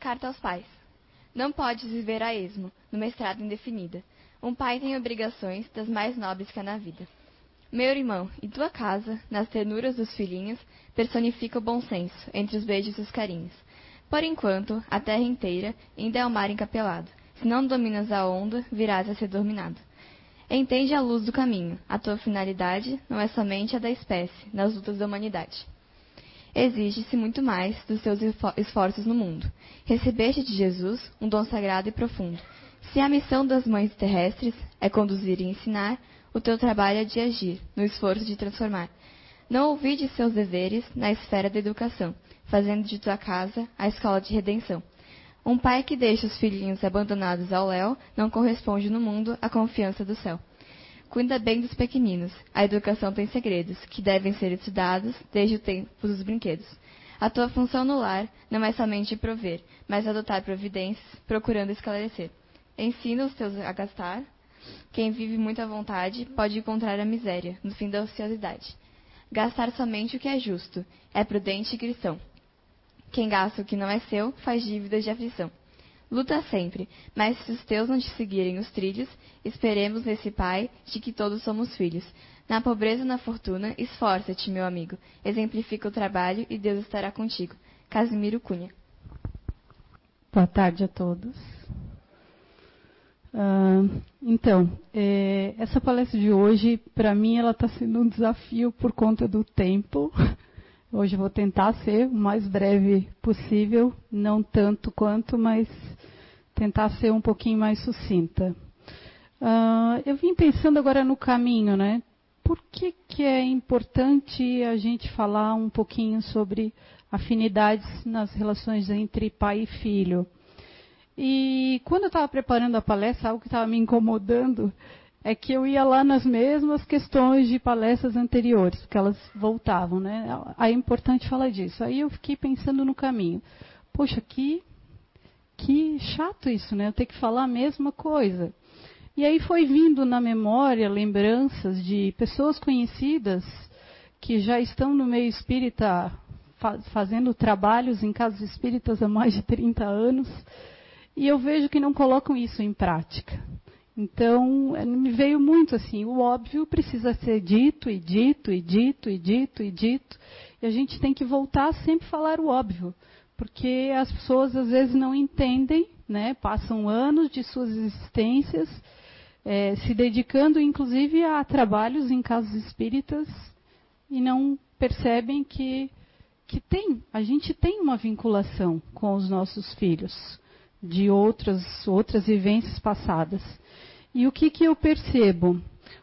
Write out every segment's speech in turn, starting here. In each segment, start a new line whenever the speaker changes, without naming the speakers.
Carta aos pais. Não podes viver a esmo, numa estrada indefinida. Um pai tem obrigações das mais nobres que há na vida. Meu irmão, e tua casa, nas ternuras dos filhinhos, personifica o bom senso, entre os beijos e os carinhos. Por enquanto, a terra inteira ainda é o mar encapelado. Se não dominas a onda, virás a ser dominado. Entende a luz do caminho. A tua finalidade não é somente a da espécie, nas lutas da humanidade. Exige-se muito mais dos teus esforços no mundo. Recebeste de Jesus um dom sagrado e profundo. Se a missão das mães terrestres é conduzir e ensinar, o teu trabalho é de agir, no esforço de transformar. Não ouvide seus deveres na esfera da educação, fazendo de tua casa a escola de redenção. Um pai que deixa os filhinhos abandonados ao léu não corresponde no mundo à confiança do céu. Cuida bem dos pequeninos. A educação tem segredos, que devem ser estudados desde o tempo dos brinquedos. A tua função no lar não é somente prover, mas adotar providências, procurando esclarecer. Ensina os teus a gastar. Quem vive muito à vontade pode encontrar a miséria, no fim da ociosidade. Gastar somente o que é justo, é prudente e cristão. Quem gasta o que não é seu, faz dívidas de aflição. Luta sempre, mas se os teus não te seguirem os trilhos, esperemos nesse Pai de que todos somos filhos. Na pobreza ou na fortuna, esforça-te, meu amigo. Exemplifica o trabalho e Deus estará contigo. Casimiro Cunha.
Boa tarde a todos. Uh, então, é, essa palestra de hoje, para mim, ela está sendo um desafio por conta do tempo. Hoje vou tentar ser o mais breve possível, não tanto quanto, mas tentar ser um pouquinho mais sucinta. Uh, eu vim pensando agora no caminho, né? Por que, que é importante a gente falar um pouquinho sobre afinidades nas relações entre pai e filho? E quando eu estava preparando a palestra, algo que estava me incomodando é que eu ia lá nas mesmas questões de palestras anteriores, porque elas voltavam, né? Aí é importante falar disso. Aí eu fiquei pensando no caminho. Poxa, que, que chato isso, né? Eu ter que falar a mesma coisa. E aí foi vindo na memória lembranças de pessoas conhecidas que já estão no meio espírita fazendo trabalhos em casas espíritas há mais de 30 anos, e eu vejo que não colocam isso em prática. Então, é, me veio muito assim, o óbvio precisa ser dito e dito e dito e dito e dito. E a gente tem que voltar a sempre falar o óbvio, porque as pessoas às vezes não entendem, né? Passam anos de suas existências é, se dedicando, inclusive, a trabalhos em casas espíritas e não percebem que que tem, a gente tem uma vinculação com os nossos filhos de outras outras vivências passadas. E o que, que eu percebo?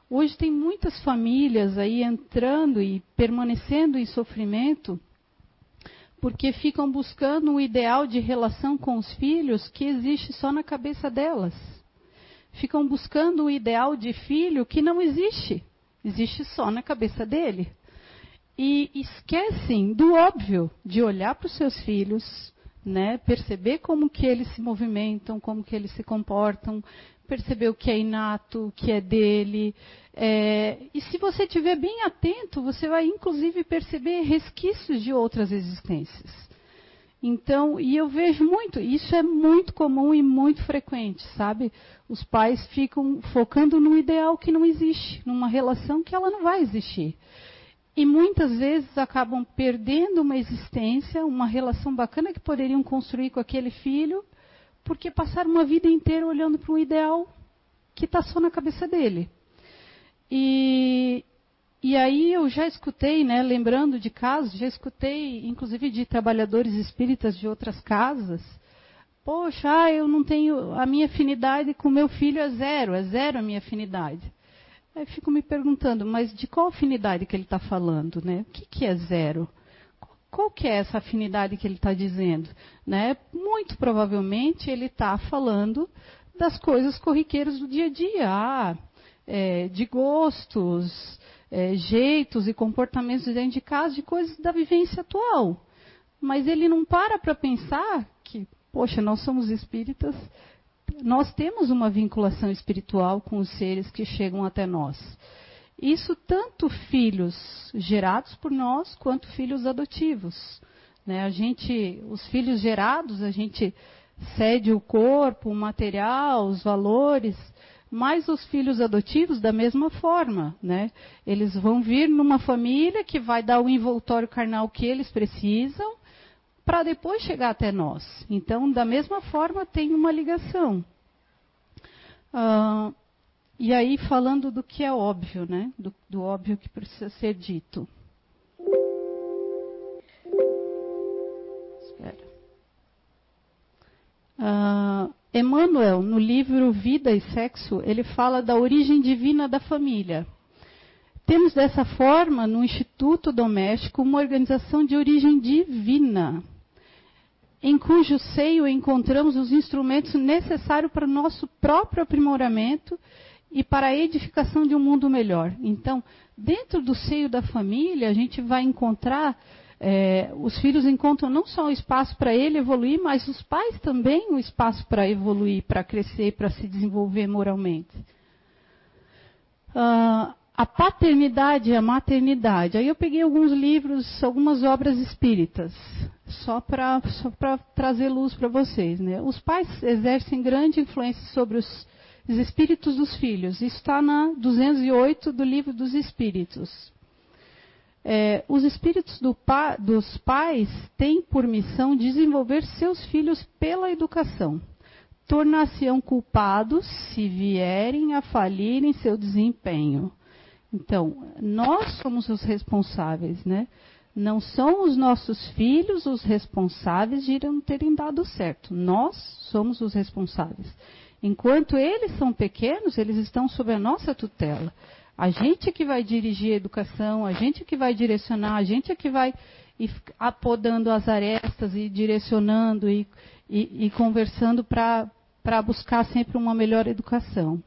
Hoje tem muitas famílias aí entrando e permanecendo em sofrimento porque ficam buscando um ideal de relação com os filhos que existe só na cabeça delas. Ficam buscando um ideal de filho que não existe, existe só na cabeça dele. E esquecem do óbvio de olhar para os seus filhos, né, perceber como que eles se movimentam, como que eles se comportam, perceber o que é inato, o que é dele. É, e se você estiver bem atento, você vai inclusive perceber resquícios de outras existências. Então, e eu vejo muito, isso é muito comum e muito frequente, sabe? Os pais ficam focando num ideal que não existe, numa relação que ela não vai existir. E muitas vezes acabam perdendo uma existência, uma relação bacana que poderiam construir com aquele filho, porque passaram uma vida inteira olhando para um ideal que está só na cabeça dele. E, e aí eu já escutei, né, lembrando de casos, já escutei, inclusive de trabalhadores espíritas de outras casas. Poxa, ah, eu não tenho. A minha afinidade com meu filho é zero, é zero a minha afinidade. Aí fico me perguntando, mas de qual afinidade que ele está falando, né? O que, que é zero? Qual que é essa afinidade que ele está dizendo? Né? Muito provavelmente ele está falando das coisas corriqueiras do dia a dia, ah, é, de gostos, é, jeitos e comportamentos dentro de casa, de coisas da vivência atual. Mas ele não para para pensar que, poxa, nós somos espíritas, nós temos uma vinculação espiritual com os seres que chegam até nós. Isso tanto filhos gerados por nós quanto filhos adotivos. Né? A gente, os filhos gerados, a gente cede o corpo, o material, os valores, mas os filhos adotivos da mesma forma, né? Eles vão vir numa família que vai dar o envoltório carnal que eles precisam para depois chegar até nós. Então, da mesma forma, tem uma ligação. E aí, falando do que é óbvio, né? Do, do óbvio que precisa ser dito. Espera. Uh, Emmanuel, no livro Vida e Sexo, ele fala da origem divina da família. Temos dessa forma, no Instituto Doméstico, uma organização de origem divina, em cujo seio encontramos os instrumentos necessários para o nosso próprio aprimoramento e para a edificação de um mundo melhor. Então, dentro do seio da família, a gente vai encontrar, é, os filhos encontram não só o espaço para ele evoluir, mas os pais também o espaço para evoluir, para crescer, para se desenvolver moralmente. Uh, a paternidade e a maternidade. Aí eu peguei alguns livros, algumas obras espíritas, só para trazer luz para vocês. Né? Os pais exercem grande influência sobre os os espíritos dos filhos. Isso está na 208 do livro dos espíritos. É, os espíritos do pa, dos pais têm por missão desenvolver seus filhos pela educação. Tornar-se-ão culpados se vierem a falir em seu desempenho. Então, nós somos os responsáveis, né? Não são os nossos filhos os responsáveis de não terem dado certo. Nós somos os responsáveis. Enquanto eles são pequenos, eles estão sob a nossa tutela. A gente é que vai dirigir a educação, a gente é que vai direcionar, a gente é que vai ir apodando as arestas e direcionando e, e, e conversando para buscar sempre uma melhor educação.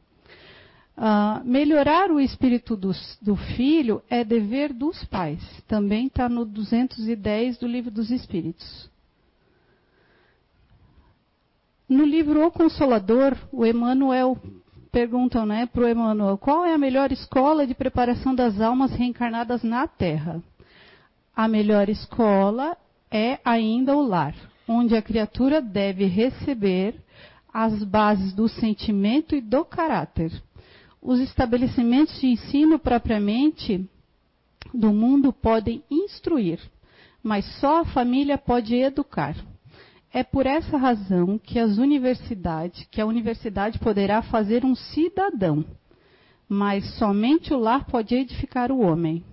Uh, melhorar o espírito do, do, filho é dever dos pais. Também está no 210 do Livro dos Espíritos. No livro O Consolador, o Emmanuel perguntam né, para o Emmanuel qual é a melhor escola de preparação das almas reencarnadas na Terra. A melhor escola é ainda o lar, onde a criatura deve receber as bases do sentimento e do caráter. Os estabelecimentos de ensino propriamente do mundo podem instruir, mas só a família pode educar. É por essa razão que as universidades, que a universidade poderá fazer um cidadão, mas somente o lar pode edificar o homem.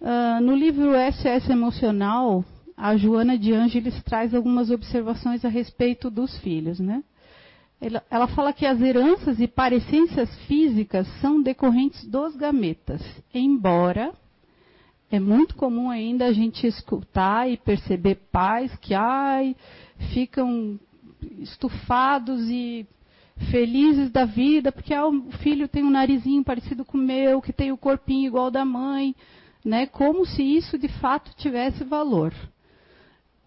Uh, no livro SS Emocional, a Joana de Ângeles traz algumas observações a respeito dos filhos, né? Ela, ela fala que as heranças e parecências físicas são decorrentes dos gametas, embora é muito comum ainda a gente escutar e perceber pais que ai, ficam estufados e felizes da vida porque ah, o filho tem um narizinho parecido com o meu, que tem o corpinho igual da mãe, né? Como se isso de fato tivesse valor.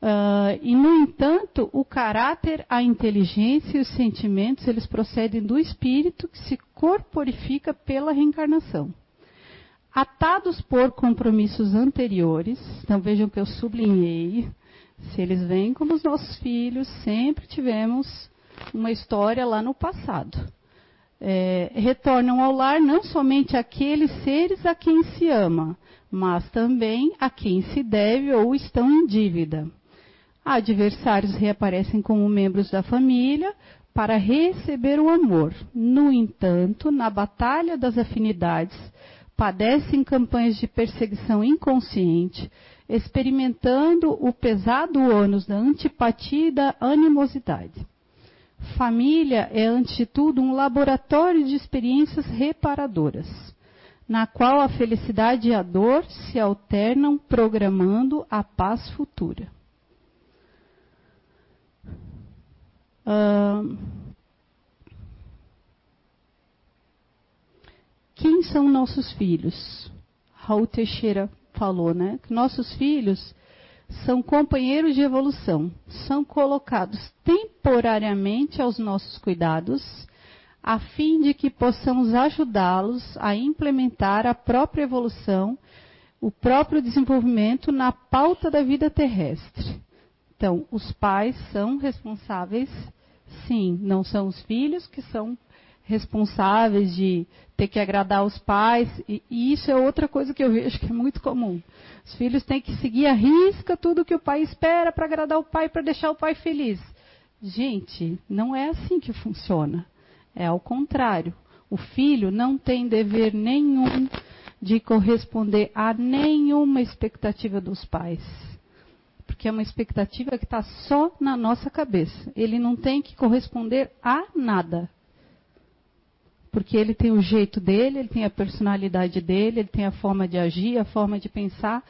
Uh, e no entanto, o caráter, a inteligência e os sentimentos eles procedem do espírito que se corporifica pela reencarnação atados por compromissos anteriores, então vejam que eu sublinhei, se eles vêm como os nossos filhos, sempre tivemos uma história lá no passado. É, retornam ao lar não somente aqueles seres a quem se ama, mas também a quem se deve ou estão em dívida. Adversários reaparecem como membros da família para receber o amor. No entanto, na batalha das afinidades, padecem campanhas de perseguição inconsciente, experimentando o pesado ônus da antipatia e da animosidade. Família é, antes de tudo, um laboratório de experiências reparadoras, na qual a felicidade e a dor se alternam, programando a paz futura. Uh, Quem são nossos filhos? Raul Teixeira falou, né? Que nossos filhos são companheiros de evolução, são colocados temporariamente aos nossos cuidados, a fim de que possamos ajudá-los a implementar a própria evolução o próprio desenvolvimento na pauta da vida terrestre. Então, os pais são responsáveis, sim, não são os filhos que são responsáveis de ter que agradar os pais, e, e, isso é outra coisa que eu vejo que é muito comum. Os filhos têm que seguir a risca tudo que o pai espera para agradar o pai, para deixar o pai feliz. Gente, não é assim que funciona. É ao contrário. O filho não tem dever nenhum de corresponder a nenhuma expectativa dos pais. Porque é uma expectativa que está só na nossa cabeça. Ele não tem que corresponder a nada. Porque ele tem o jeito dele, ele tem a personalidade dele, ele tem a forma de agir, a forma de pensar,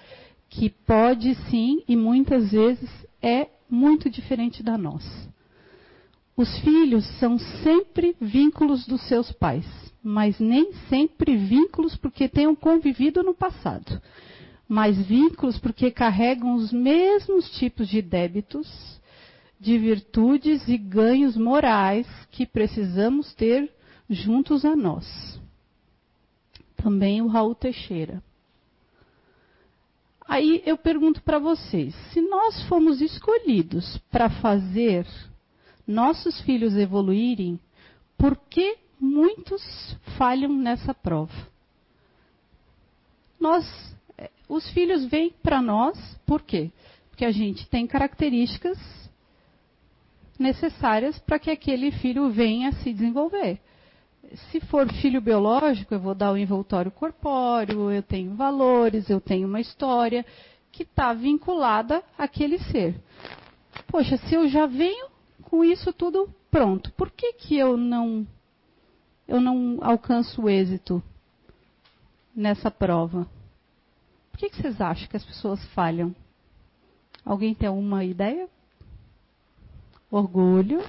que pode sim e muitas vezes é muito diferente da nossa. Os filhos são sempre vínculos dos seus pais, mas nem sempre vínculos porque tenham convivido no passado, mas vínculos porque carregam os mesmos tipos de débitos, de virtudes e ganhos morais que precisamos ter juntos a nós. Também o Raul Teixeira. Aí eu pergunto para vocês: se nós fomos escolhidos para fazer nossos filhos evoluírem, por que muitos falham nessa prova? Nós, eh, os filhos vêm para nós, por quê? Porque a gente tem características necessárias para que aquele filho venha se desenvolver. Se for filho biológico, eu vou dar o envoltório corpóreo, eu tenho valores, eu tenho uma história que está vinculada àquele ser. Poxa, se eu já venho com isso tudo pronto, por que, que eu não eu não alcanço o êxito nessa prova? Por que, que vocês acham que as pessoas falham? Alguém tem alguma ideia? Orgulho.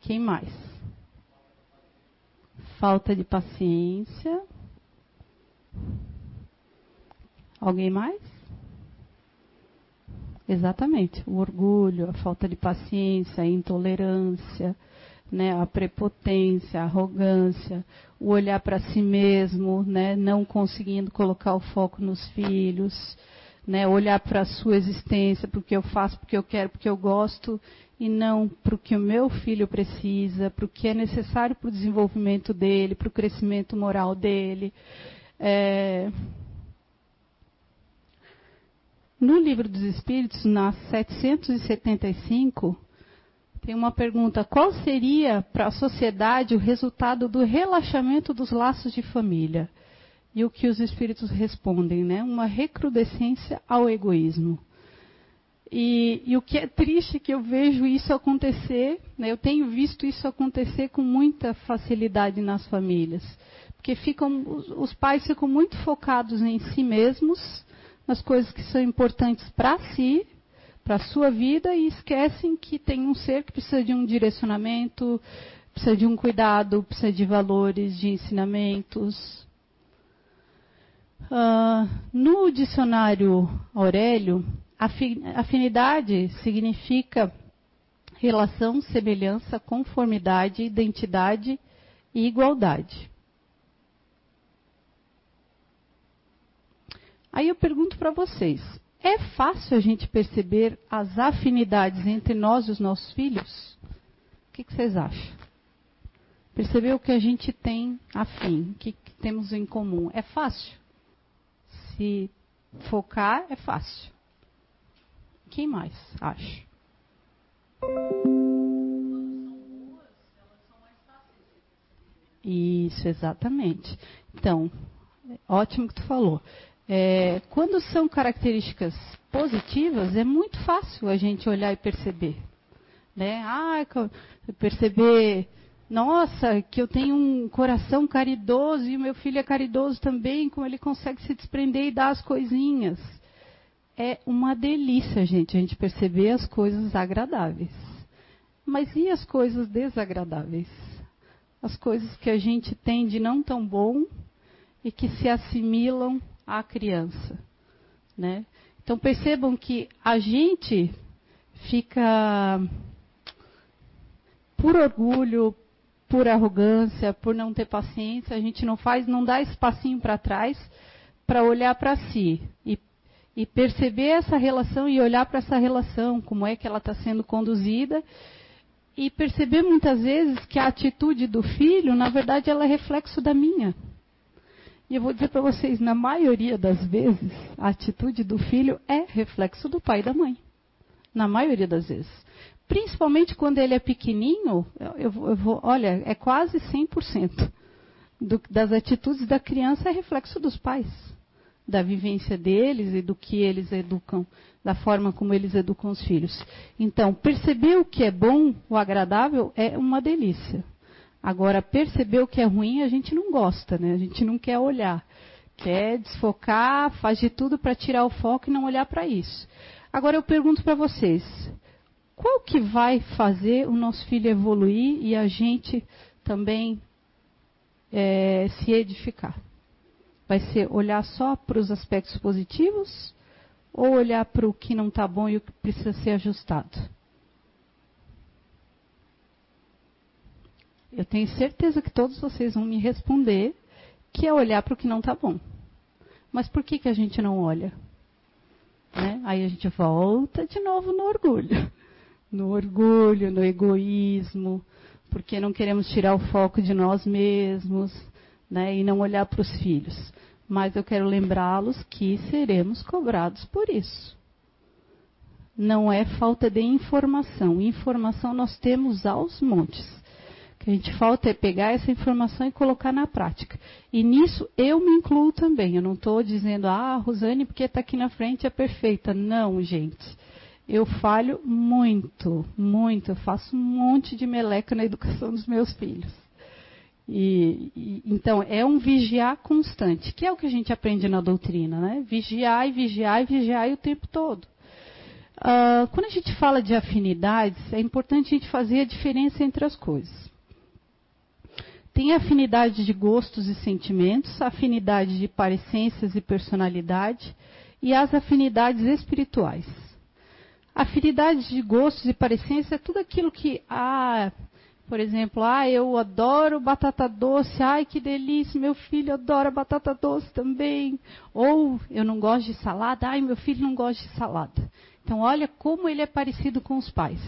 Quem mais? Falta de paciência. Alguém mais? Exatamente. O orgulho, a falta de paciência, a intolerância, né, a prepotência, a arrogância, o olhar para si mesmo, né, não conseguindo colocar o foco nos filhos, né, olhar para a sua existência, porque eu faço, porque eu quero, porque eu gosto, e não para o que o meu filho precisa, para o que é necessário para o desenvolvimento dele, para o crescimento moral dele. É, no Livro dos Espíritos, na 775, tem uma pergunta: qual seria para a sociedade o resultado do relaxamento dos laços de família? E o que os espíritos respondem, né? Uma recrudescência ao egoísmo. E, e, o que é triste é que eu vejo isso acontecer, né? eu tenho visto isso acontecer com muita facilidade nas famílias. Porque ficam, os, pais ficam muito focados em si mesmos nas coisas que são importantes para si, para a sua vida, e esquecem que tem um ser que precisa de um direcionamento, precisa de um cuidado, precisa de valores, de ensinamentos. Uh, no dicionário Aurélio, afinidade significa relação, semelhança, conformidade, identidade e igualdade. Aí eu pergunto para vocês: é fácil a gente perceber as afinidades entre nós e os nossos filhos? O que, que vocês acham? Perceber o que a gente tem afim, o que, que temos em comum. É fácil? Se focar, é fácil. Quem mais acha? Isso, exatamente. Então, ótimo que tu falou. É, quando são características positivas, é muito fácil a gente olhar e perceber. Né? Ah, perceber, nossa, que eu tenho um coração caridoso e o meu filho é caridoso também, como ele consegue se desprender e dar as coisinhas. É uma delícia, gente, a gente perceber as coisas agradáveis. Mas e as coisas desagradáveis? As coisas que a gente tem de não tão bom e que se assimilam à criança. Né? Então percebam que a gente fica, por orgulho, por arrogância, por não ter paciência, a gente não faz, não dá espacinho para trás para olhar para si e, e, perceber essa relação e olhar para essa relação, como é que ela está sendo conduzida e perceber muitas vezes que a atitude do filho, na verdade, ela é reflexo da minha. E eu vou dizer para vocês, na maioria das vezes, a atitude do filho é reflexo do pai e da mãe. Na maioria das vezes. Principalmente quando ele é pequenininho, eu, eu, vou, olha, é quase 100% do, das atitudes da criança é reflexo dos pais. Da vivência deles e do que eles educam, da forma como eles educam os filhos. Então, perceber o que é bom, o agradável, é uma delícia. Agora, perceber o que é ruim, a gente não gosta, né? A gente não quer olhar. Quer desfocar, faz de tudo para tirar o foco e não olhar para isso. Agora eu pergunto para vocês: qual que vai fazer o nosso filho evoluir e a gente também é, se edificar? Vai ser olhar só para os aspectos positivos ou olhar para o que não está bom e o que precisa ser ajustado? Eu tenho certeza que todos vocês vão me responder que é olhar para o que não está bom. Mas por que, que a gente não olha? Né? Aí a gente volta de novo no orgulho. No orgulho, no egoísmo, porque não queremos tirar o foco de nós mesmos né? e não olhar para os filhos. Mas eu quero lembrá-los que seremos cobrados por isso. Não é falta de informação. Informação nós temos aos montes que a gente falta é pegar essa informação e colocar na prática. E nisso eu me incluo também. Eu não estou dizendo, ah, Rosane, porque está aqui na frente é perfeita. Não, gente. Eu falho muito, muito. Eu faço um monte de meleca na educação dos meus filhos. E, e, então, é um vigiar constante, que é o que a gente aprende na doutrina, né? Vigiar e vigiar e vigiar o tempo todo. Uh, quando a gente fala de afinidades, é importante a gente fazer a diferença entre as coisas. Tem afinidade de gostos e sentimentos, afinidade de parecências e personalidade e as afinidades espirituais. Afinidade de gostos e parecências é tudo aquilo que, ah, por exemplo, ah, eu adoro batata doce, ai que delícia, meu filho adora batata doce também. Ou eu não gosto de salada, ai meu filho não gosta de salada. Então olha como ele é parecido com os pais.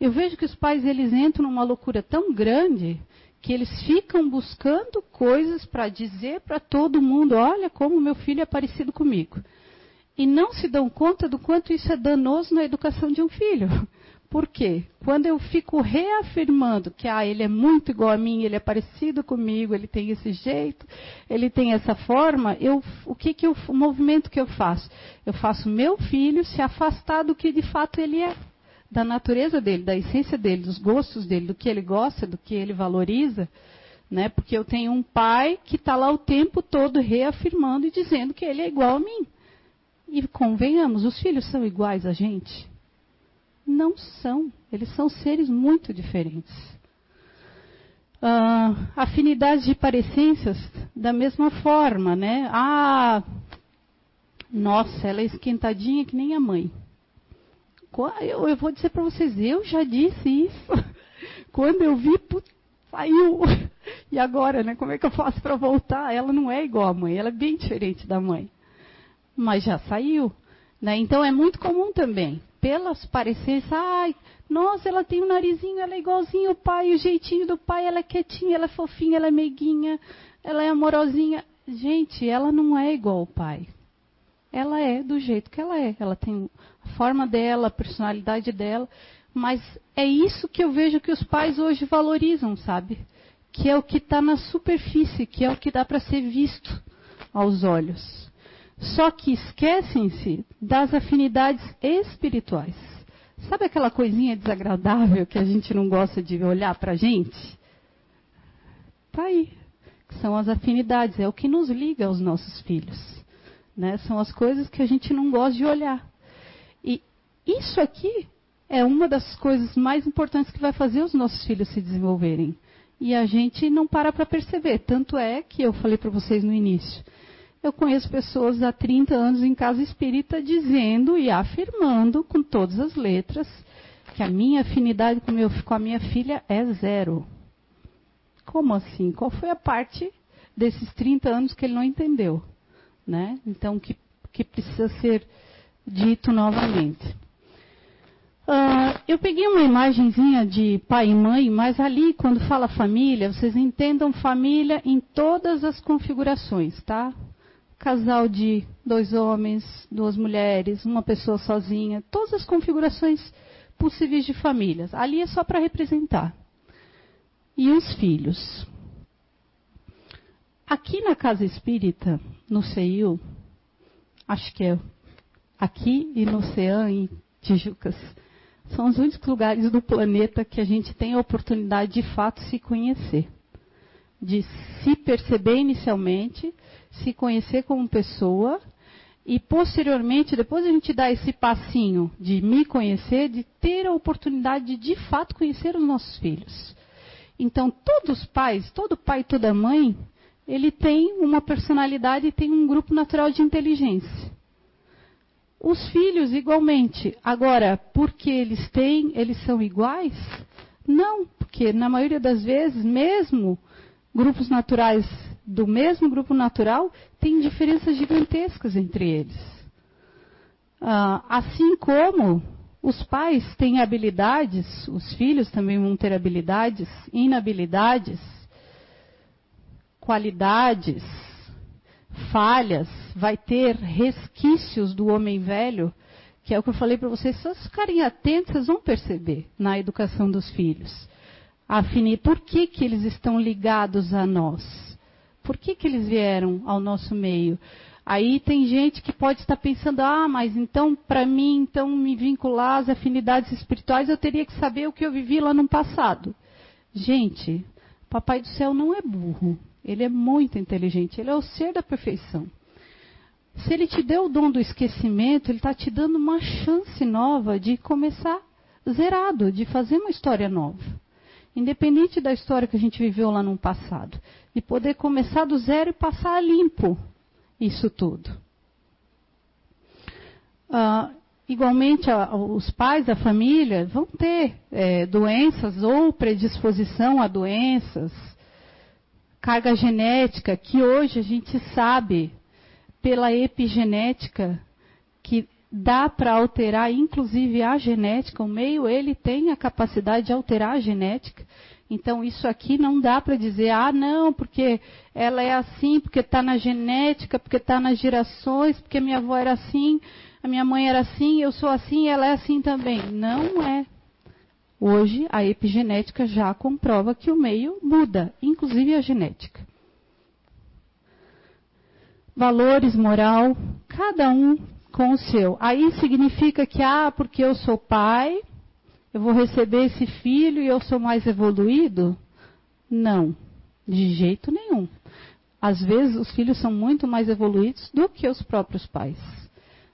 Eu vejo que os pais eles entram numa loucura tão grande que eles ficam buscando coisas para dizer para todo mundo: olha como meu filho é parecido comigo. E não se dão conta do quanto isso é danoso na educação de um filho. Por quê? Quando eu fico reafirmando que ah, ele é muito igual a mim, ele é parecido comigo, ele tem esse jeito, ele tem essa forma, eu, o que, que eu, o movimento que eu faço? Eu faço meu filho se afastar do que de fato ele é da natureza dele, da essência dele, dos gostos dele, do que ele gosta, do que ele valoriza, né? Porque eu tenho um pai que está lá o tempo todo reafirmando e dizendo que ele é igual a mim. E convenhamos, os filhos são iguais a gente? Não são. Eles são seres muito diferentes. Uh, afinidade de parecências, da mesma forma, né? Ah, nossa, ela é esquentadinha que nem a mãe. Eu, eu vou dizer para vocês, eu já disse isso. Quando eu vi, saiu. E agora, né? Como é que eu faço para voltar? Ela não é igual à mãe, ela é bem diferente da mãe. Mas já saiu. Né? Então é muito comum também. Pelas parecenças, ai, nossa, ela tem um narizinho, ela é igualzinho o pai, o jeitinho do pai, ela é quietinha, ela é fofinha, ela é meiguinha, ela é amorosinha. Gente, ela não é igual ao pai. Ela é do jeito que ela é. Ela tem forma dela, a personalidade dela. Mas é isso que eu vejo que os pais hoje valorizam, sabe? Que é o que está na superfície, que é o que dá para ser visto aos olhos. Só que esquecem-se das afinidades espirituais. Sabe aquela coisinha desagradável que a gente não gosta de olhar para a gente? Está aí. São as afinidades, é o que nos liga aos nossos filhos. Né? São as coisas que a gente não gosta de olhar. Isso aqui é uma das coisas mais importantes que vai fazer os nossos filhos se desenvolverem. E a gente não para para perceber. Tanto é que eu falei para vocês no início. Eu conheço pessoas há 30 anos em casa espírita dizendo e afirmando com todas as letras que a minha afinidade com, meu, com a minha filha é zero. Como assim? Qual foi a parte desses 30 anos que ele não entendeu? Né? Então, que, que precisa ser dito novamente. Uh, eu peguei uma imagenzinha de pai e mãe, mas ali, quando fala família, vocês entendam família em todas as configurações, tá? Casal de dois homens, duas mulheres, uma pessoa sozinha, todas as configurações possíveis de famílias. Ali é só para representar. E os filhos. Aqui na casa espírita, no CEIU, acho que é aqui e no CEAM, em Tijucas, são os únicos lugares do planeta que a gente tem a oportunidade de fato se conhecer. De se perceber inicialmente, se conhecer como pessoa e posteriormente, depois a gente dá esse passinho de me conhecer, de ter a oportunidade de de fato conhecer os nossos filhos. Então, todos os pais, todo pai e toda mãe, ele tem uma personalidade e tem um grupo natural de inteligência. Os filhos igualmente. Agora, porque eles têm, eles são iguais? Não, porque na maioria das vezes, mesmo grupos naturais do mesmo grupo natural, tem diferenças gigantescas entre eles. Ah, assim como os pais têm habilidades, os filhos também vão ter habilidades, inabilidades, qualidades, falhas, vai ter resquícios do homem velho, que é o que eu falei para vocês, se vocês ficarem atentos, vocês vão perceber na educação dos filhos. Afinir, por que, que eles estão ligados a nós? Por que, que eles vieram ao nosso meio? Aí tem gente que pode estar pensando, ah, mas então, para mim, então, me vincular às afinidades espirituais, eu teria que saber o que eu vivi lá no passado. Gente, Papai do Céu não é burro. Ele é muito inteligente, ele é o ser da perfeição. Se ele te deu o dom do esquecimento, ele está te dando uma chance nova de começar zerado, de fazer uma história nova. Independente da história que a gente viveu lá no passado. E poder começar do zero e passar limpo isso tudo. Ah, igualmente, os pais da família vão ter é, doenças ou predisposição a doenças carga genética que hoje a gente sabe pela epigenética que dá para alterar inclusive a genética, o meio ele tem a capacidade de alterar a genética. Então isso aqui não dá para dizer, ah não, porque ela é assim, porque está na genética, porque está nas gerações, porque minha avó era assim, a minha mãe era assim, eu sou assim, ela é assim também. Não é. Hoje, a epigenética já comprova que o meio muda, inclusive a genética. Valores, moral, cada um com o seu. Aí significa que, ah, porque eu sou pai, eu vou receber esse filho e eu sou mais evoluído? Não, de jeito nenhum. Às vezes os filhos são muito mais evoluídos do que os próprios pais.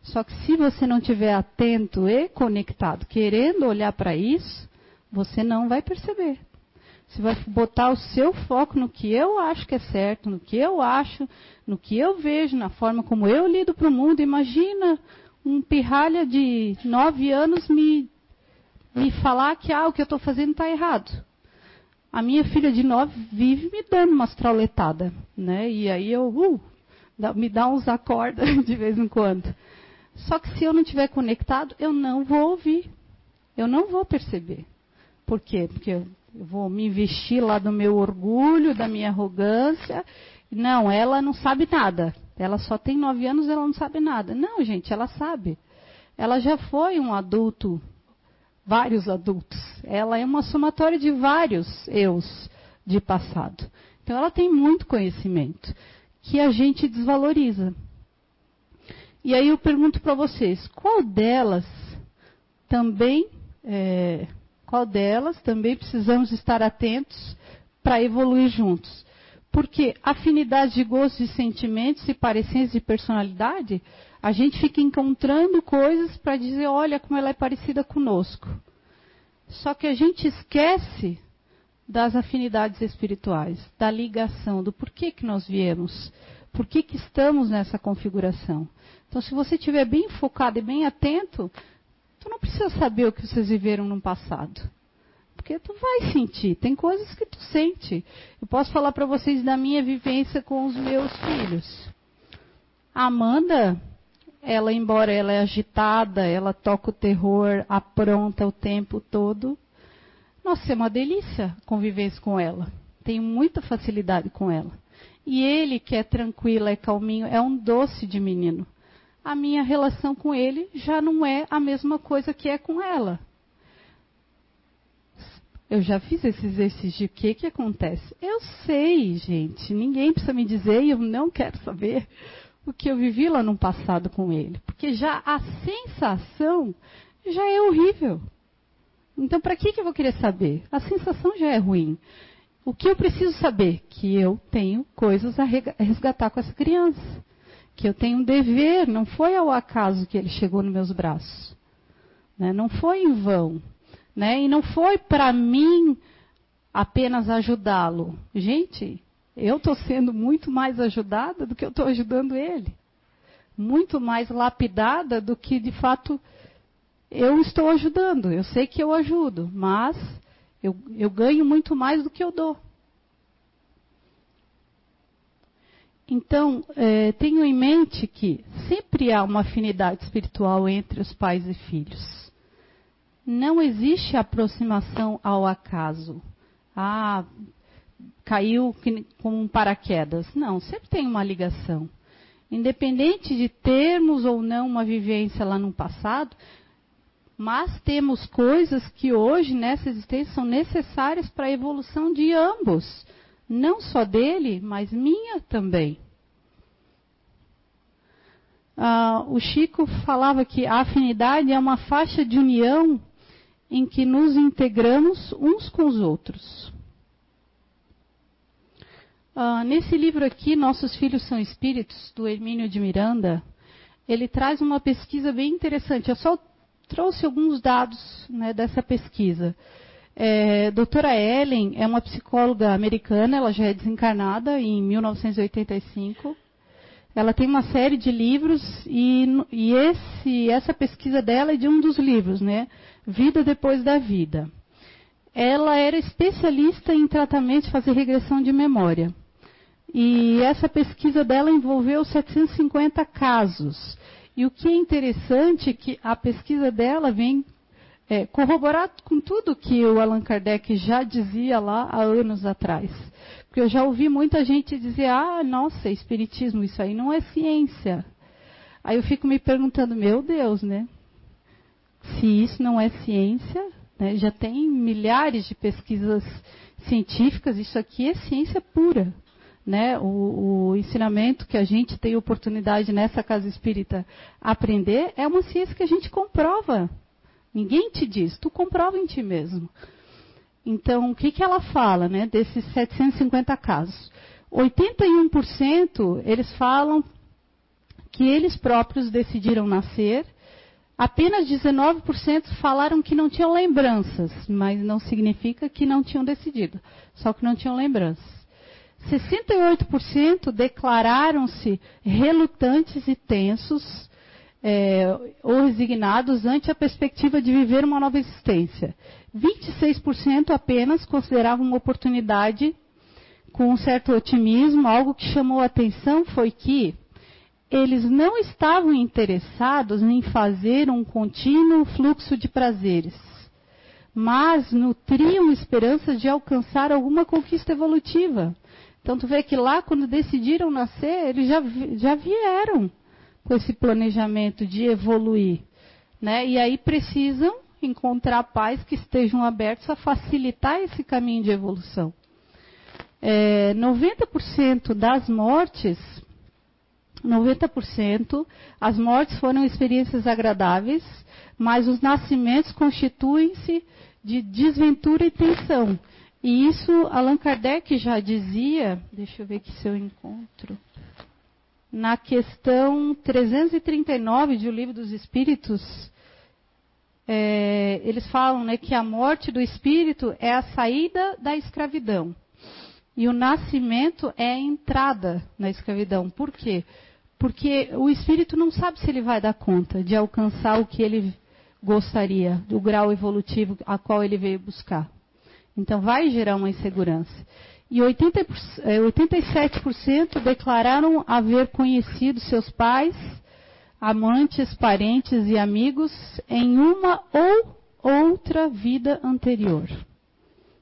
Só que se você não estiver atento e conectado, querendo olhar para isso, você não vai perceber. Você vai botar o seu foco no que eu acho que é certo, no que eu acho, no que eu vejo, na forma como eu lido para o mundo. Imagina um pirralha de nove anos me, me falar que ah, o que eu estou fazendo está errado. A minha filha de nove vive me dando umas trauletadas, né? E aí eu, uh, me dá uns acordes de vez em quando. Só que se eu não estiver conectado, eu não vou ouvir. Eu não vou perceber. Por quê? Porque eu vou me vestir lá do meu orgulho, da minha arrogância. Não, ela não sabe nada. Ela só tem nove anos, ela não sabe nada. Não, gente, ela sabe. Ela já foi um adulto, vários adultos. Ela é uma somatória de vários eus de passado. Então ela tem muito conhecimento que a gente desvaloriza. E aí eu pergunto para vocês, qual delas também é, qual delas também precisamos estar atentos para evoluir juntos. Porque afinidade de gostos, de sentimentos e parecências de personalidade, a gente fica encontrando coisas para dizer, olha como ela é parecida conosco. Só que a gente esquece das afinidades espirituais, da ligação, do porquê que nós viemos, por que estamos nessa configuração. Então, se você estiver bem focado e bem atento, Tu não precisa saber o que vocês viveram no passado. porque tu vai sentir. Tem coisas que tu sente. Eu posso falar para vocês da minha vivência com os meus filhos. A Amanda, ela, embora ela é agitada, ela toca o terror, apronta o tempo todo. Nossa, é uma delícia conviver com ela. Tenho muita facilidade com ela. E ele, que é tranquilo, é calminho, é um doce de menino. A minha relação com ele já não é a mesma coisa que é com ela. Eu já fiz esse exercício de o que, que acontece. Eu sei, gente. Ninguém precisa me dizer e eu não quero saber o que eu vivi lá no passado com ele. Porque já a sensação já é horrível. Então, para que, que eu vou querer saber? A sensação já é ruim. O que eu preciso saber? Que eu tenho coisas a resgatar com essa criança. Que eu tenho um dever, não foi ao acaso que ele chegou nos meus braços. Né? Não foi em vão. Né? E não foi para mim apenas ajudá-lo. Gente, eu estou sendo muito mais ajudada do que eu estou ajudando ele. Muito mais lapidada do que de fato eu estou ajudando. Eu sei que eu ajudo, mas eu, eu ganho muito mais do que eu dou. Então, é, tenho em mente que sempre há uma afinidade espiritual entre os pais e filhos. Não existe aproximação ao acaso. Ah, caiu com um paraquedas. Não, sempre tem uma ligação. Independente de termos ou não uma vivência lá no passado, mas temos coisas que hoje, nessa existência, são necessárias para a evolução de ambos. Não só dele, mas minha também. Ah, o Chico falava que a afinidade é uma faixa de união em que nos integramos uns com os outros. Ah, nesse livro aqui, Nossos Filhos São Espíritos, do Hermínio de Miranda, ele traz uma pesquisa bem interessante. Eu só trouxe alguns dados né, dessa pesquisa. É, doutora Ellen é uma psicóloga americana, ela já é desencarnada em 1985. Ela tem uma série de livros e, e esse, essa pesquisa dela é de um dos livros, né? Vida depois da vida. Ela era especialista em tratamento de fazer regressão de memória. E essa pesquisa dela envolveu 750 casos. E o que é interessante é que a pesquisa dela vem é, corroborar com tudo que o Allan Kardec já dizia lá há anos atrás. Porque eu já ouvi muita gente dizer, ah, nossa, espiritismo, isso aí não é ciência. Aí eu fico me perguntando, meu Deus, né? Se isso não é ciência, né, já tem milhares de pesquisas científicas, isso aqui é ciência pura né, o, o, ensinamento que a gente tem oportunidade nessa casa espírita aprender é uma ciência que a gente comprova. Ninguém te diz, tu comprova em ti mesmo. Então, o que, que ela fala, né, desses 750 casos? 81% eles falam que eles próprios decidiram nascer. Apenas 19% falaram que não tinham lembranças, mas não significa que não tinham decidido, só que não tinham lembranças. 68% declararam-se relutantes e tensos é, ou resignados ante a perspectiva de viver uma nova existência. 26% apenas consideravam uma oportunidade com um certo otimismo. Algo que chamou a atenção foi que eles não estavam interessados em fazer um contínuo fluxo de prazeres, mas nutriam esperanças de alcançar alguma conquista evolutiva. Então tu vê que lá, quando decidiram nascer, eles já, já vieram com esse planejamento de evoluir. Né? E aí precisam encontrar pais que estejam abertos a facilitar esse caminho de evolução. É, 90% das mortes, 90% as mortes foram experiências agradáveis, mas os nascimentos constituem-se de desventura e tensão. E isso Allan Kardec já dizia, deixa eu ver aqui se eu encontro, na questão 339 de O Livro dos Espíritos, é, eles falam né, que a morte do espírito é a saída da escravidão. E o nascimento é a entrada na escravidão. Por quê? Porque o espírito não sabe se ele vai dar conta de alcançar o que ele gostaria, do grau evolutivo a qual ele veio buscar. Então vai gerar uma insegurança. E 80, 87% é, declararam haver conhecido seus pais, amantes, parentes e amigos em uma ou outra vida anterior.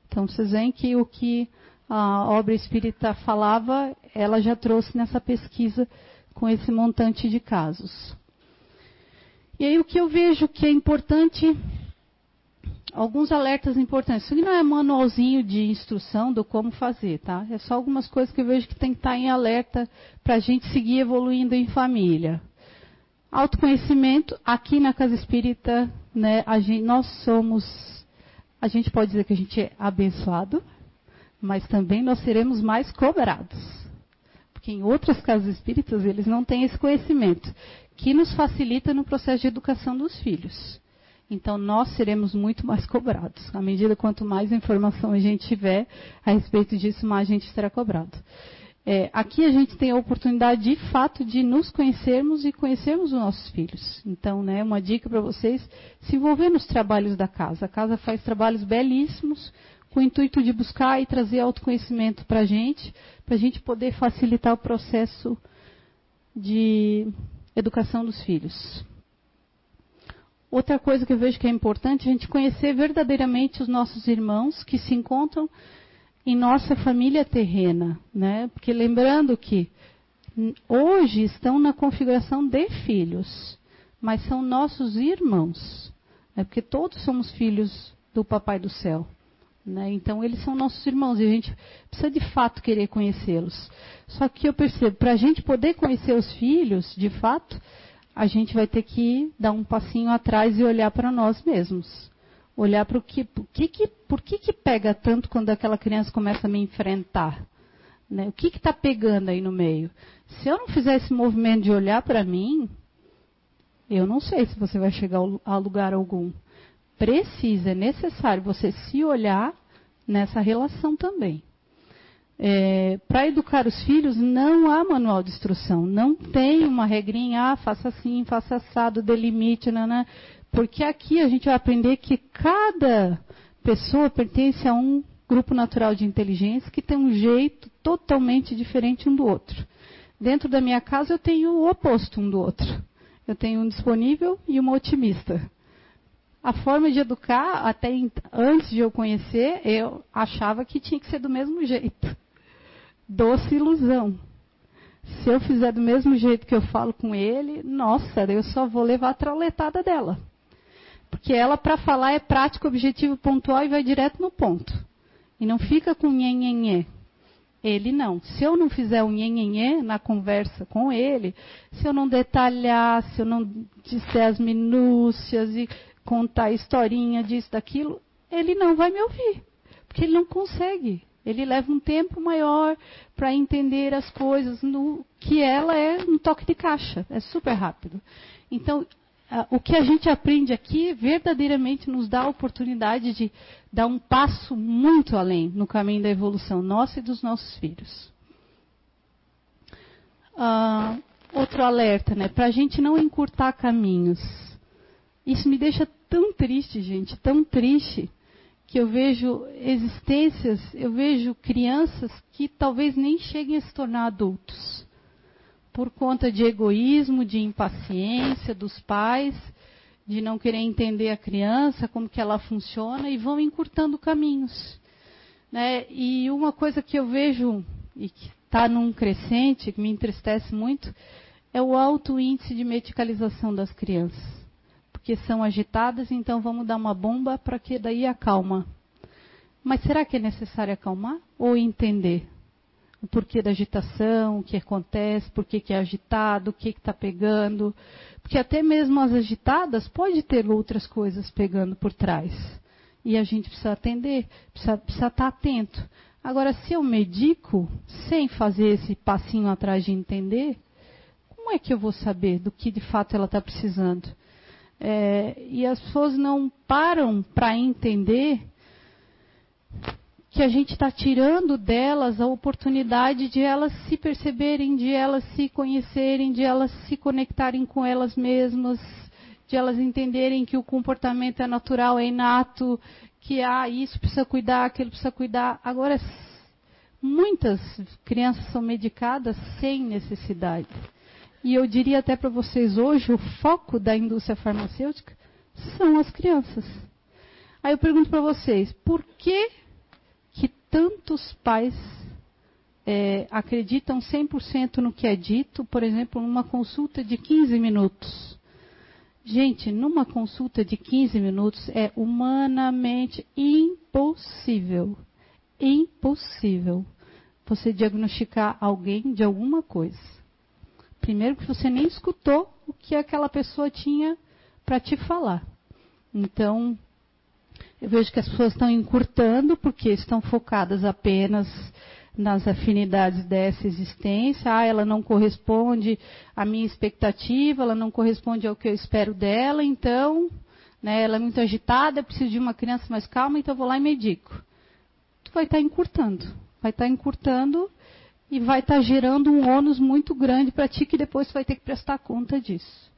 Então vocês veem que o que a obra espírita falava, ela já trouxe nessa pesquisa com esse montante de casos. E aí o que eu vejo que é importante, alguns alertas importantes. Isso aqui não é manualzinho de instrução do como fazer, tá? É só algumas coisas que eu vejo que tem que estar em alerta para a gente seguir evoluindo em família. Autoconhecimento, aqui na Casa Espírita, né, gente, nós somos, a gente pode dizer que a gente é abençoado, mas também nós seremos mais cobrados. Porque em outras casas espíritas eles não têm esse conhecimento que nos facilita no processo de educação dos filhos. Então nós seremos muito mais cobrados. À medida quanto mais informação a gente tiver a respeito disso, mais a gente será cobrado. É, aqui a gente tem a oportunidade de fato de nos conhecermos e conhecermos os nossos filhos. Então, né, uma dica para vocês: se envolver nos trabalhos da casa. A casa faz trabalhos belíssimos com o intuito de buscar e trazer autoconhecimento para a gente, para a gente poder facilitar o processo de educação dos filhos. Outra coisa que eu vejo que é importante é a gente conhecer verdadeiramente os nossos irmãos que se encontram em nossa família terrena, né? Porque lembrando que hoje estão na configuração de filhos, mas são nossos irmãos, né? porque todos somos filhos do Papai do Céu. Né? Então, eles são nossos irmãos e a gente precisa de fato querer conhecê-los. Só que eu percebo, para a gente poder conhecer os filhos, de fato, a gente vai ter que dar um passinho atrás e olhar para nós mesmos. Olhar para o que, por que, que, por que, que pega tanto quando aquela criança começa a me enfrentar? Né? O que está pegando aí no meio? Se eu não fizer esse movimento de olhar para mim, eu não sei se você vai chegar a lugar algum precisa, é necessário você se olhar nessa relação também. É, Para educar os filhos, não há manual de instrução. Não tem uma regrinha, ah, faça assim, faça assado, delimite, né? porque aqui a gente vai aprender que cada pessoa pertence a um grupo natural de inteligência que tem um jeito totalmente diferente um do outro. Dentro da minha casa eu tenho o oposto um do outro. Eu tenho um disponível e uma otimista a forma de educar, até antes de eu conhecer, eu achava que tinha que ser do mesmo jeito. Doce ilusão. Se eu fizer do mesmo jeito que eu falo com ele, nossa, eu só vou levar a trauletada dela. Porque ela, para falar, é prático, objetivo, pontual e vai direto no ponto. E não fica com nhenhenhê. Ele não. Se eu não fizer um nhenhenhê na conversa com ele, se eu não detalhar, se eu não disser as minúcias e contar a historinha disso, daquilo, ele não vai me ouvir. Porque ele não consegue. Ele leva um tempo maior para entender as coisas no que ela é um toque de caixa. É super rápido. Então, o que a gente aprende aqui verdadeiramente nos dá a oportunidade de dar um passo muito além no caminho da evolução nossa e dos nossos filhos. Uh, outro alerta, né? Para a gente não encurtar caminhos. Isso me deixa tão triste, gente, tão triste, que eu vejo existências, eu vejo crianças que talvez nem cheguem a se tornar adultos. Por conta de egoísmo, de impaciência dos pais, de não querer entender a criança, como que ela funciona, e vão encurtando caminhos. Né? E uma coisa que eu vejo, e que está num crescente, que me entristece muito, é o alto índice de medicalização das crianças porque são agitadas, então vamos dar uma bomba para que daí acalma. Mas será que é necessário acalmar ou entender o porquê da agitação, o que acontece, por que, é agitado, o que está pegando? Porque até mesmo as agitadas pode ter outras coisas pegando por trás. E a gente precisa atender, precisa, precisa estar tá atento. Agora, se eu medico sem fazer esse passinho atrás de entender, como é que eu vou saber do que de fato ela está precisando? É, e as pessoas não param para entender que a gente está tirando delas a oportunidade de elas se perceberem, de elas se conhecerem, de elas se conectarem com elas mesmas, de elas entenderem que o comportamento é natural, é inato, que ah, isso precisa cuidar, aquilo precisa cuidar. Agora, muitas crianças são medicadas sem necessidade. E eu diria até para vocês hoje, o foco da indústria farmacêutica são as crianças. Aí eu pergunto para vocês, por que que tantos pais é, acreditam 100% no que é dito, por exemplo, numa consulta de 15 minutos? Gente, numa consulta de 15 minutos é humanamente impossível, impossível você diagnosticar alguém de alguma coisa. Primeiro que você nem escutou o que aquela pessoa tinha para te falar. Então, eu vejo que as pessoas estão encurtando porque estão focadas apenas nas afinidades dessa existência. Ah, ela não corresponde à minha expectativa, ela não corresponde ao que eu espero dela, então, né, ela é muito agitada, preciso de uma criança mais calma, então eu vou lá e medico. Tu vai estar tá encurtando, vai estar tá encurtando e vai estar tá gerando um ônus muito grande para ti que depois vai ter que prestar conta disso.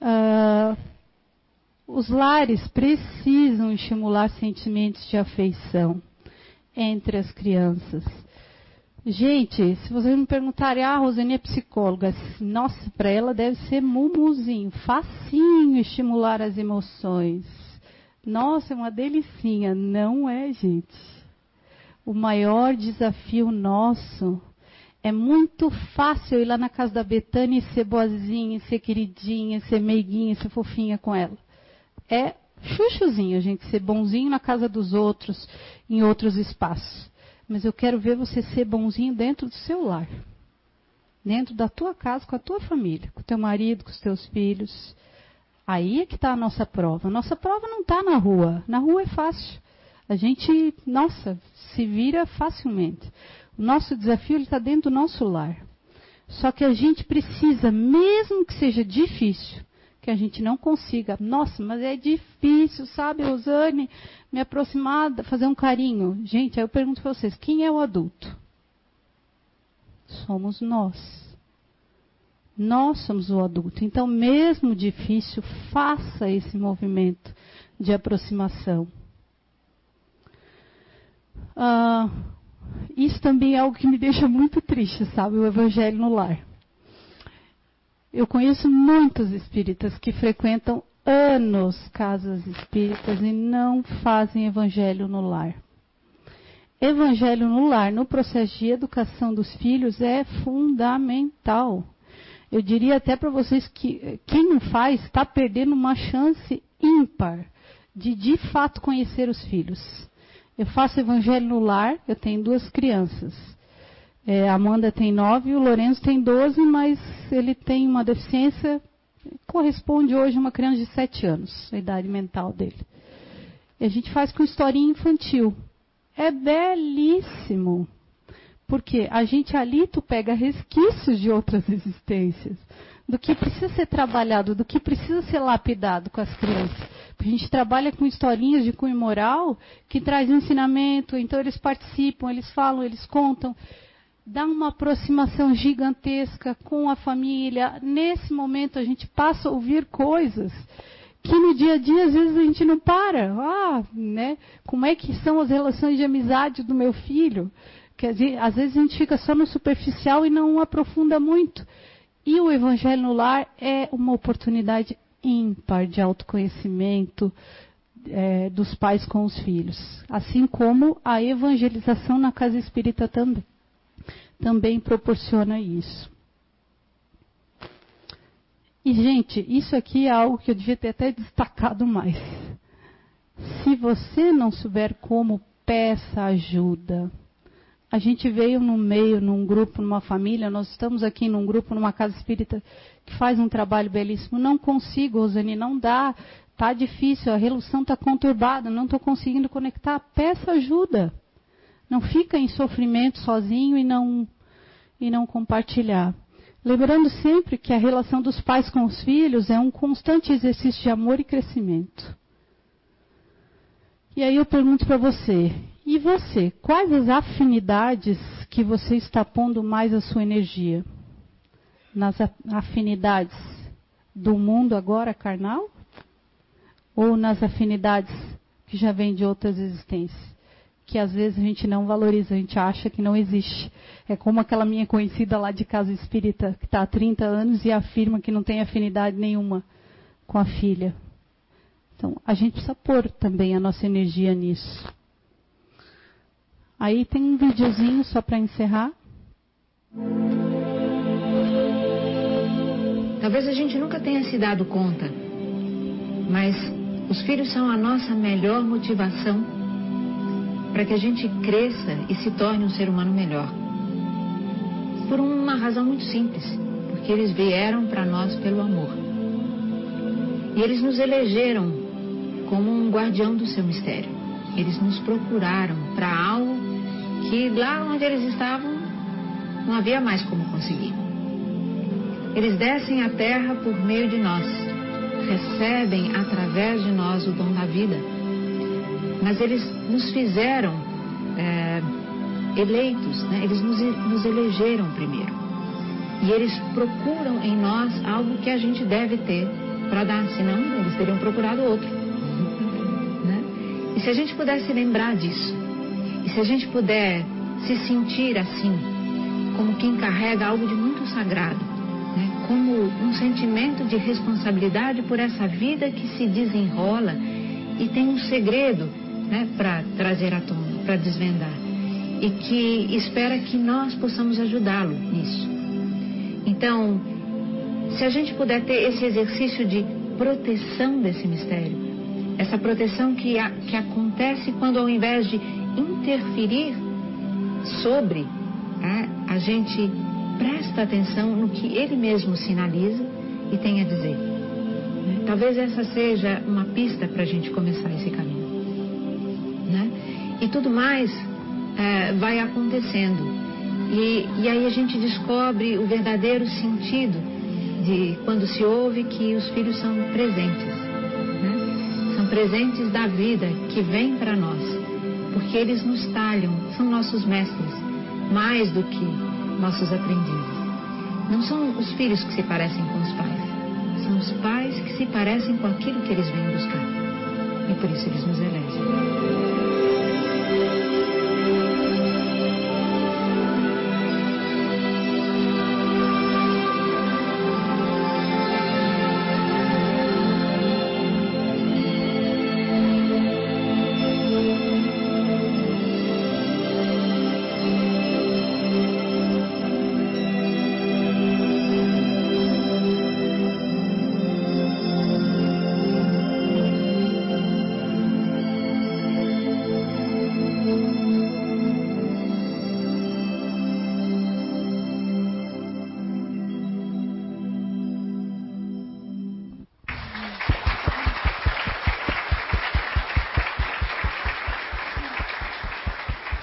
Uh, os lares precisam estimular sentimentos de afeição entre as crianças. Gente, se vocês me perguntarem, ah, a Rosane é psicóloga, nossa, para ela deve ser mumuzinho, facinho estimular as emoções. Nossa, é uma delicinha. Não é, gente. O maior desafio nosso é muito fácil ir lá na casa da Betânia e ser boazinha, ser queridinha, ser meiguinha, ser fofinha com ela. É chuchuzinho, a gente ser bonzinho na casa dos outros, em outros espaços. Mas eu quero ver você ser bonzinho dentro do seu lar. Dentro da tua casa, com a tua família, com o teu marido, com os teus filhos. Aí é que está a nossa prova. A nossa prova não está na rua. Na rua é fácil. A gente, nossa, se vira facilmente. O nosso desafio está dentro do nosso lar. Só que a gente precisa, mesmo que seja difícil, que a gente não consiga. Nossa, mas é difícil, sabe, Rosane, me aproximar, fazer um carinho. Gente, aí eu pergunto para vocês: quem é o adulto? Somos nós. Nós somos o adulto. Então, mesmo difícil, faça esse movimento de aproximação. Ah, isso também é algo que me deixa muito triste, sabe? O evangelho no lar. Eu conheço muitos espíritas que frequentam anos casas espíritas e não fazem evangelho no lar. Evangelho no lar, no processo de educação dos filhos, é fundamental. Eu diria até para vocês que quem não faz está perdendo uma chance ímpar de de fato conhecer os filhos. Eu faço evangelho no lar, eu tenho duas crianças. É, a Amanda tem nove, o Lourenço tem doze, mas ele tem uma deficiência corresponde hoje a uma criança de sete anos, a idade mental dele. E a gente faz com historinha infantil. É belíssimo. Porque a gente ali tu pega resquícios de outras existências, do que precisa ser trabalhado, do que precisa ser lapidado com as crianças. A gente trabalha com historinhas de cunho moral que traz ensinamento, então eles participam, eles falam, eles contam dá uma aproximação gigantesca com a família. Nesse momento a gente passa a ouvir coisas que no dia a dia às vezes a gente não para. Ah, né? Como é que são as relações de amizade do meu filho? Que às vezes a gente fica só no superficial e não aprofunda muito. E o evangelho no lar é uma oportunidade ímpar de autoconhecimento é, dos pais com os filhos, assim como a evangelização na casa espírita também também proporciona isso. E, gente, isso aqui é algo que eu devia ter até destacado mais. Se você não souber como, peça ajuda. A gente veio no meio, num grupo, numa família, nós estamos aqui num grupo, numa casa espírita que faz um trabalho belíssimo. Não consigo, Rosane, não dá. Tá difícil, a relação está conturbada, não estou conseguindo conectar. Peça ajuda. Não fica em sofrimento sozinho e não, e não compartilhar. Lembrando sempre que a relação dos pais com os filhos é um constante exercício de amor e crescimento. E aí eu pergunto para você, e você, quais as afinidades que você está pondo mais a sua energia? Nas afinidades do mundo agora carnal? Ou nas afinidades que já vem de outras existências que às vezes a gente não valoriza, a gente acha que não existe. É como aquela minha conhecida lá de casa espírita, que está há 30 anos e afirma que não tem afinidade nenhuma com a filha. Então, a gente precisa pôr também a nossa energia nisso. Aí tem um videozinho só para encerrar.
Talvez a gente nunca tenha se dado conta, mas os filhos são a nossa melhor motivação para que a gente cresça e se torne um ser humano melhor. Por uma razão muito simples, porque eles vieram para nós pelo amor. E eles nos elegeram como um guardião do seu mistério. Eles nos procuraram para algo que lá onde eles estavam não havia mais como conseguir. Eles descem à terra por meio de nós, recebem através de nós o dom da vida mas eles nos fizeram é, eleitos, né? eles nos, nos elegeram primeiro. E eles procuram em nós algo que a gente deve ter para dar, senão eles teriam procurado outro. Né? E se a gente pudesse lembrar disso, e se a gente puder se sentir assim, como quem carrega algo de muito sagrado, né? como um sentimento de responsabilidade por essa vida que se desenrola e tem um segredo né, para trazer à tona, para desvendar. E que espera que nós possamos ajudá-lo nisso. Então, se a gente puder ter esse exercício de proteção desse mistério, essa proteção que, a, que acontece quando, ao invés de interferir sobre, né, a gente presta atenção no que ele mesmo sinaliza e tem a dizer. Talvez essa seja uma pista para a gente começar esse caminho e tudo mais é, vai acontecendo. E, e aí a gente descobre o verdadeiro sentido de quando se ouve que os filhos são presentes. Né? São presentes da vida que vem para nós, porque eles nos talham, são nossos mestres, mais do que nossos aprendizes. Não são os filhos que se parecem com os pais, são os pais que se parecem com aquilo que eles vêm buscar. E por isso eles nos elegem.